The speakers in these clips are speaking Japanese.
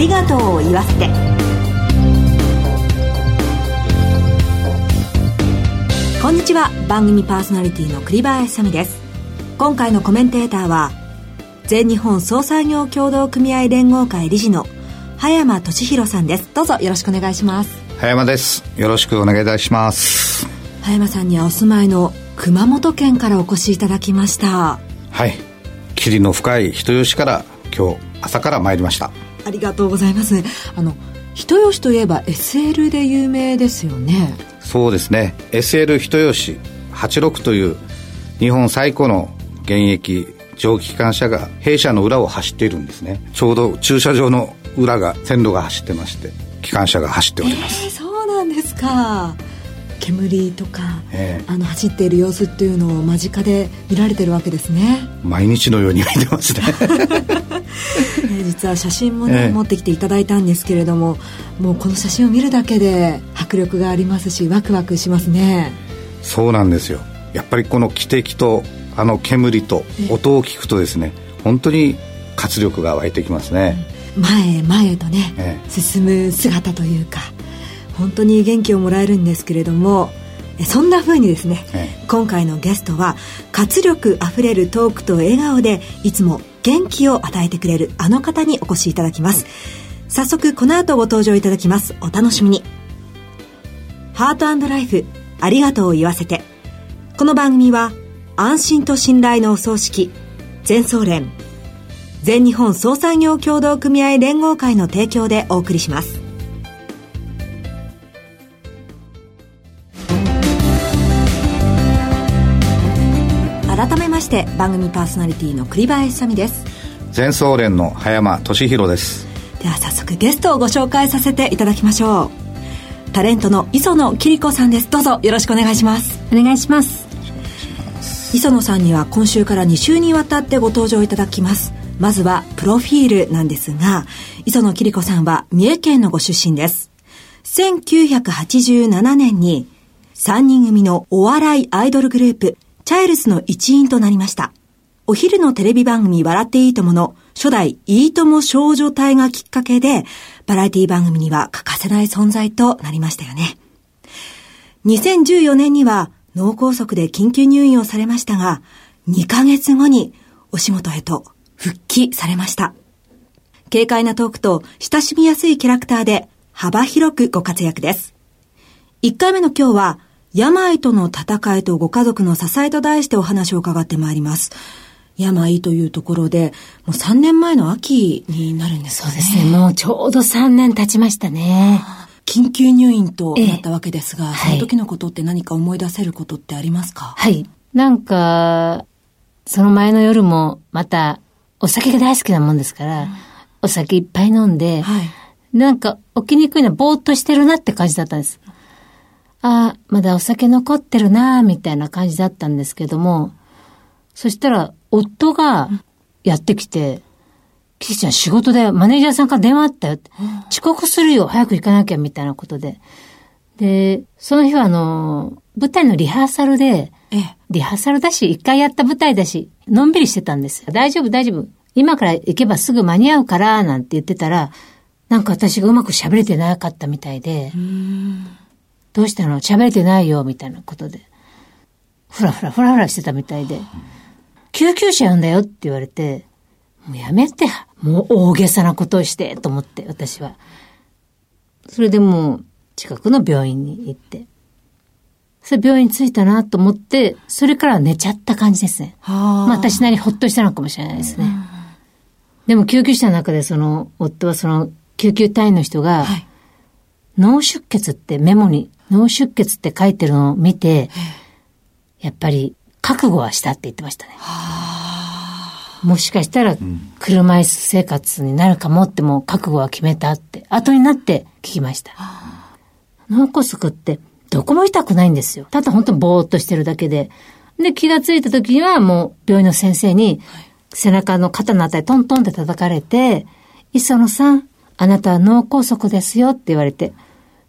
りがとうを言わせて。こんにちは。番組パーソナリティの栗林さみです。今回のコメンテーターは全日本総裁業協同組合連合会理事の葉山俊弘さんです。どうぞよろしくお願いします。葉山です。よろしくお願いいたします。葉山さんにはお住まいの熊本県からお越しいただきました。はい。霧の深い人吉から今日朝から参りましたありがとうございます。あの人吉といえば SL で有名ですよね。そうですね。SL 人吉86という日本最古の現役蒸気機関車が弊社の裏を走っているんですね。ちょうど駐車場の裏が線路が走ってまして機関車が走っております、えー、そうなんですか。煙とか、えー、あの走っている様子っていうのを間近で見られてるわけですね。毎日のように見てますね 実は写真もね、えー、持ってきていただいたんですけれどももうこの写真を見るだけで迫力がありますしワクワクしますね。そうなんですよ。やっぱりこの汽笛とあの煙と音を聞くとですね本当に活力が湧いてきますね、前へ前へとね、ええ、進む姿というか本当に元気をもらえるんですけれどもそんな風にですね、ええ、今回のゲストは活力あふれるトークと笑顔でいつも元気を与えてくれるあの方にお越しいただきます、早速この後ご登場いただきます。お楽しみに。ハートライフありがとうを言わせて。この番組は安心と信頼のお葬式全総連全日本総産業協同組合連合会の提供でお送りします。して番組パーソナリティの栗林さみです。全総連の葉山俊弘です。では早速ゲストをご紹介させていただきましょう。タレントの磯野桐子さんです。どうぞよろしくお願いします。お願いします。磯野さんには今週から2週にわたってご登場いただきます。まずはプロフィールなんですが、磯野桐子さんは三重県のご出身です。1987年に3人組のお笑いアイドルグループ、チャイルズの一員となりました。お昼のテレビ番組笑っていいともの初代いいとも少女隊がきっかけで、バラエティ番組には欠かせない存在となりましたよね。2014年には脳梗塞で緊急入院をされましたが、2ヶ月後にお仕事へと復帰されました。軽快なトークと親しみやすいキャラクターで幅広くご活躍です。1回目の今日は、病との戦いとご家族の支えと題してお話を伺ってまいります。病というところで、もう3年前の秋になるんですかね。そうですね。もうちょうど3年経ちましたね。緊急入院となったわけですが、ええ、その時のことって何か思い出せることってありますか？はい。なんか、その前の夜もまたお酒が大好きなもんですから、うん、お酒いっぱい飲んで、はい、なんか起きにくいのはぼーっとしてるなって感じだったんです。ああ、まだお酒残ってるなみたいな感じだったんですけども、そしたら夫がやってきて、キシちゃん仕事でマネージャーさんから電話あったよ遅刻するよ、早く行かなきゃみたいなことで。で、その日はあの、舞台のリハーサルで、ええ、リハーサルだし、一回やった舞台だし、のんびりしてたんですよ。大丈夫、大丈夫。今から行けばすぐ間に合うから、なんて言ってたら、なんか私がうまく喋れてなかったみたいで、どうしたの？喋れてないよ、みたいなことで。ふらふらふらふらしてたみたいで、救急車呼んだよって言われて、もうやめて、もう大げさなことをして、と思って、私は。それでもう、近くの病院に行って、それ病院着いたなと思って、それから寝ちゃった感じですね。まあ私なりほっとしたのかもしれないですね。でも救急車の中でその、夫はその救急隊員の人が、はい、脳出血ってメモに脳出血って書いてるのを見て、やっぱり覚悟はしたって言ってましたね。もしかしたら車椅子生活になるかもっても覚悟は決めたって、後になって聞きました。脳梗塞ってどこも痛くないんですよ。ただ本当にぼーっとしてるだけで。で、気がついた時にはもう病院の先生に背中の肩のあたりトントンって叩かれて、磯野さん、あなたは脳梗塞ですよって言われて、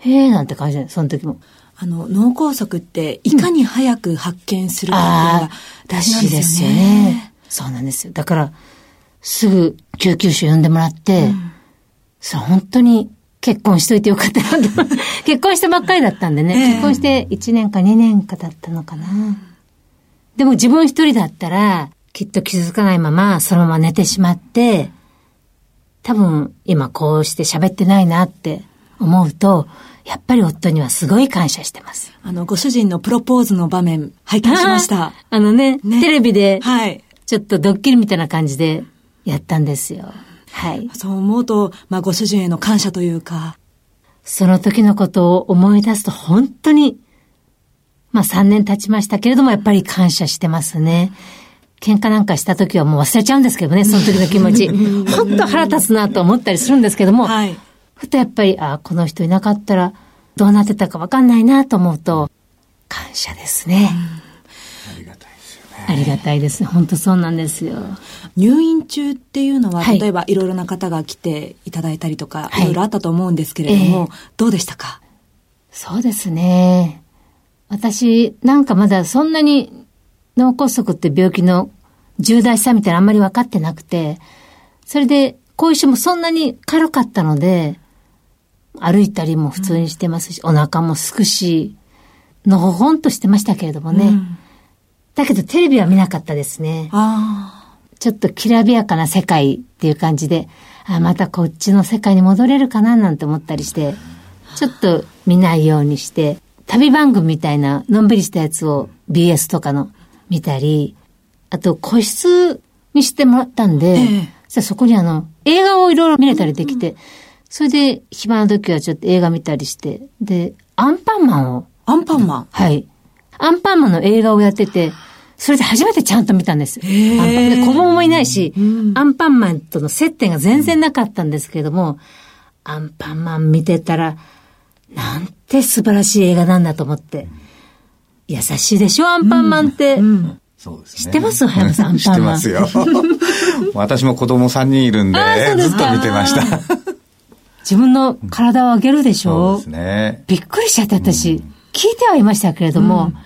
へえなんて感じで、その時も。あの、脳梗塞っていかに早く発見するかっていうのが大事なんですよね。よねそうなんですよ。だから、すぐ救急車呼んでもらって、うん、そう、本当に結婚しといてよかったなと。結婚してばっかりだったんでね、えー、結婚して1年か2年かだったのかな。でも自分一人だったら、きっと気づかないまま、そのまま寝てしまって、多分今こうして喋ってないなって思うと、やっぱり夫にはすごい感謝してます。あの、ご主人のプロポーズの場面、拝見しました。あのね、ね、テレビで、はい。ちょっとドッキリみたいな感じでやったんですよ。はい。そう思うと、まあ、ご主人への感謝というか。その時のことを思い出すと本当に、まあ3年経ちましたけれども、やっぱり感謝してますね。喧嘩なんかした時はもう忘れちゃうんですけどね、その時の気持ち。本当腹立つなと思ったりするんですけども、はい、ふとやっぱり、ああ、この人いなかったらどうなってたかわかんないなと思うと、感謝ですね。ありがたいですよね。ありがたいです。本当そうなんですよ。入院中っていうのは、例えばいろいろな方が来ていただいたりとか、いろいろあったと思うんですけれども、えー、どうでしたか？そうですね。私、なんかまだそんなに脳梗塞って病気の重大さみたいなあんまり分かってなくて、それで後遺症もそんなに軽かったので、歩いたりも普通にしてますし、うん、お腹もすくし、のほほんとしてましたけれどもね。うん、だけどテレビは見なかったですね。ちょっときらびやかな世界っていう感じで、あ、またこっちの世界に戻れるかななんて思ったりして、ちょっと見ないようにして、旅番組みたいなのんびりしたやつを BS とかの見たり、あと個室にしてもらったんで、ええ、そこにあの、映画をいろいろ見れたりできて、うん、それで暇な時はちょっと映画見たりして、で、アンパンマンを。アンパンマン？はい。アンパンマンの映画をやってて、それで初めてちゃんと見たんです。子供もいないし、うん、アンパンマンとの接点が全然なかったんですけれども、アンパンマン見てたら、なんて素晴らしい映画なんだと思って。優しいでしょ、アンパンマンって。うんうんそうですね。知ってます？早山さん、アンパンマン。知ってますよ。私も子供3人いるんで、ずっと見てました。自分の体を上げるでしょそうですね。びっくりしちゃって私、うん、聞いてはいましたけれども、うん、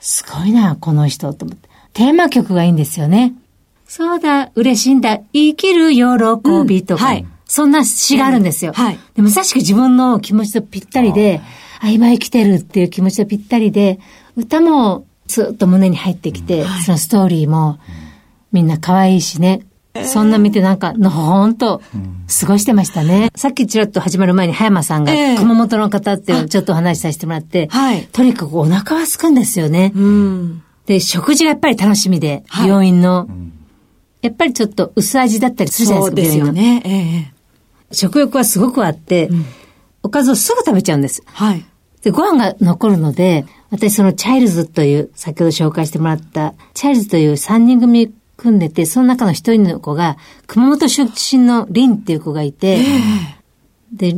すごいな、この人、と思って。テーマ曲がいいんですよね。そうだ、嬉しいんだ、生きる喜びとか、うんはい、そんな詩があるんですよ。はい、でまさしく自分の気持ちとぴったりで、あ、今生きてるっていう気持ちとぴったりで、歌もスーッと胸に入ってきて、はい、そのストーリーも、みんな可愛いしね。そんな見てなんか、のほほんと、過ごしてましたね。さっきちらっと始まる前に、葉山さんが、熊本の方っていうちょっとお話しさせてもらって、はい、とにかくお腹はすくんですよね。うん、で、食事がやっぱり楽しみで、はい、病院の、やっぱりちょっと薄味だったりするじゃないですか、そうですよね。えー、食欲はすごくあって、うん、おかずをすぐ食べちゃうんです。はい。で、ご飯が残るので、私そのチャイルズという、先ほど紹介してもらった、チャイルズという3人組組んでて、その中の一人の子が、熊本出身のリンっていう子がいて、で、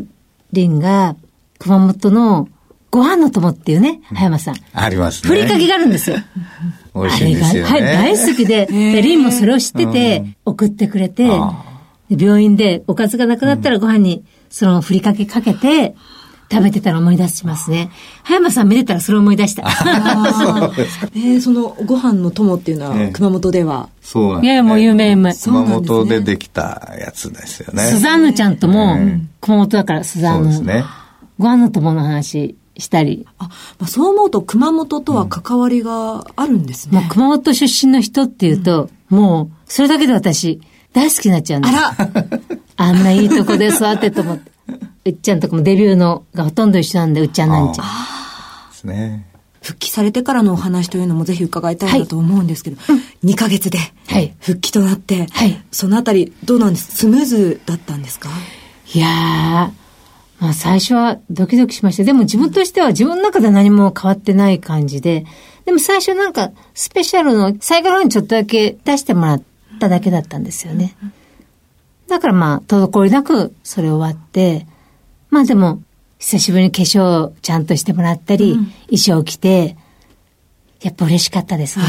リンが、熊本のご飯の友っていうね、葉山さん。ありますね。ふりかけがあるんですよ。美味しいですよね。はい、大好きで、で、リンもそれを知ってて、送ってくれて、病院でおかずがなくなったらご飯に、そのふりかけかけて、食べてたら思い出しますね。葉山さん見てたらそれ思い出した。そうですか。えー、そのご飯の友っていうのは、熊本では、そうなんです、ね、いや、もう有名有名。熊本でできたやつですよね。スザンヌちゃんとも、熊本だからスザンヌ。そうですね。ご飯の友の話したり。あ、まあ、そう思うと熊本とは関わりがあるんですね。まあ、熊本出身の人っていうと、うん、もう、それだけで私、大好きになっちゃうんです。あら あんないいとこで育ってと思って。うっちゃんとかもデビューのがほとんど一緒なんで、うっちゃんなんちゃん。ですね。復帰されてからのお話というのもぜひ伺いたいなと思うんですけど、はい、2ヶ月で復帰となって、はい、そのあたりどうなんです？スムーズだったんですか？いやー、まあ最初はドキドキしました。でも自分としては自分の中で何も変わってない感じで、でも最初なんかスペシャルの最後の方にちょっとだけ出してもらっただけだったんですよね。だからまあ滞りなくそれ終わって、まあでも、久しぶりに化粧ちゃんとしてもらったり、うん、衣装着て、やっぱ嬉しかったですね。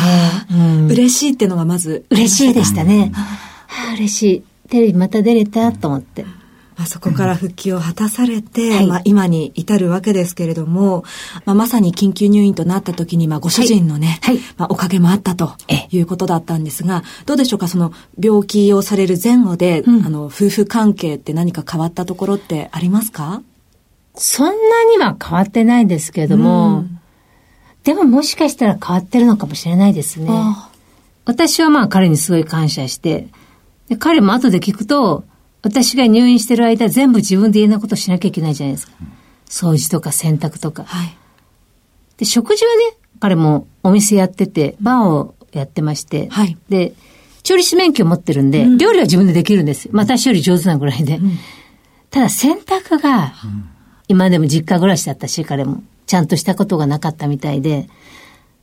うん、嬉しいっていうのがまず。嬉しいでしたね。ああ、嬉しい。テレビまた出れたと思って。まあ、そこから復帰を果たされて、はい、まあ、今に至るわけですけれども、まあ、まさに緊急入院となった時に、まあ、ご主人のね、はい、まあ、おかげもあったということだったんですが、どうでしょうか、その病気をされる前後で、うん、あの、夫婦関係って何か変わったところってありますか？そんなには変わってないですけれども、うん、でももしかしたら変わってるのかもしれないですね。私はまあ彼にすごい感謝して、で彼も後で聞くと、私が入院してる間全部自分で家のことしなきゃいけないじゃないですか。掃除とか洗濯とか。はい、で、食事はね、彼もお店やってて、バーをやってまして、はい、で、調理師免許持ってるんで、うん、料理は自分でできるんですよ。私より上手なぐらいで。うん、ただ洗濯が、今でも実家暮らしだったし、彼も。ちゃんとしたことがなかったみたいで、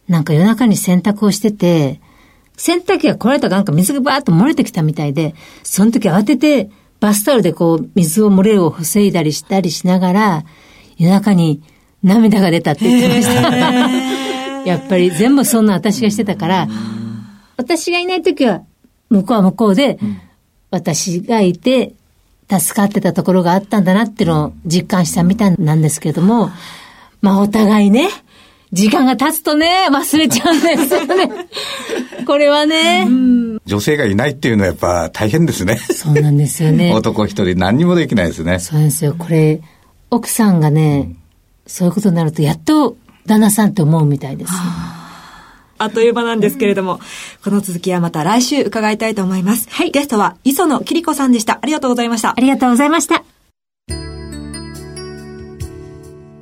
なんか夜中に洗濯をしてて、洗濯機が壊れたかなんか水がバーッと漏れてきたみたいで、その時慌ててバスタオルでこう水を漏れるを防いだりしたりしながら、夜中に涙が出たって言ってました。やっぱり全部そんな私がしてたから、私がいない時は向こうは向こうで、私がいて助かってたところがあったんだなっていうのを実感したみたいなんですけども、まあお互いね、時間が経つとね、忘れちゃうんですよね。これはね。女性がいないっていうのはやっぱ大変ですね。そうなんですよね。男一人何にもできないですね。そうですよ。これ、奥さんがね、うん、そういうことになると、やっと旦那さんって思うみたいです。あっという間なんですけれども、この続きはまた来週伺いたいと思います。はい。ゲストは磯野桐子さんでした。ありがとうございました。ありがとうございました。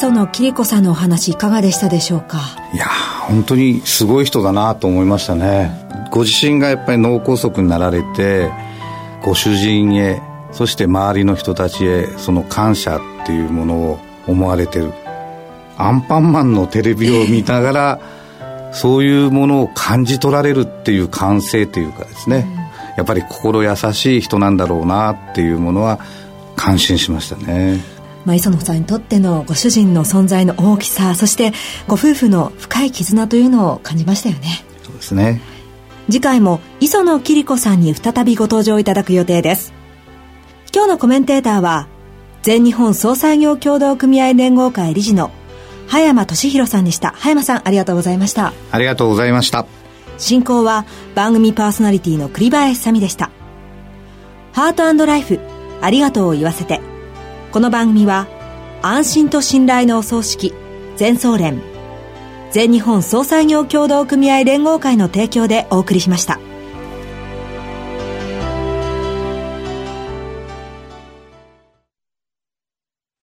磯野桐子さんのお話いかがでしたでしょうか？いや本当にすごい人だなと思いましたね。ご自身がやっぱり脳梗塞になられてご主人へそして周りの人たちへその感謝っていうものを思われてる。アンパンマンのテレビを見ながら、そういうものを感じ取られるっていう感性というかですね、やっぱり心優しい人なんだろうなっていうものは感心しましたね。まあ、磯野さんにとってのご主人の存在の大きさそしてご夫婦の深い絆というのを感じましたよね。そうですね。次回も磯野桐子さんに再びご登場いただく予定です。今日のコメンテーターは全日本総裁業協同組合連合会理事の葉山俊弘さんでした。葉山さんありがとうございました。ありがとうございました。進行は番組パーソナリティの栗林さみでした。ハートライフありがとうを言わせてこの番組は安心と信頼のお葬式全総連全日本総裁業協同組合連合会の提供でお送りしました。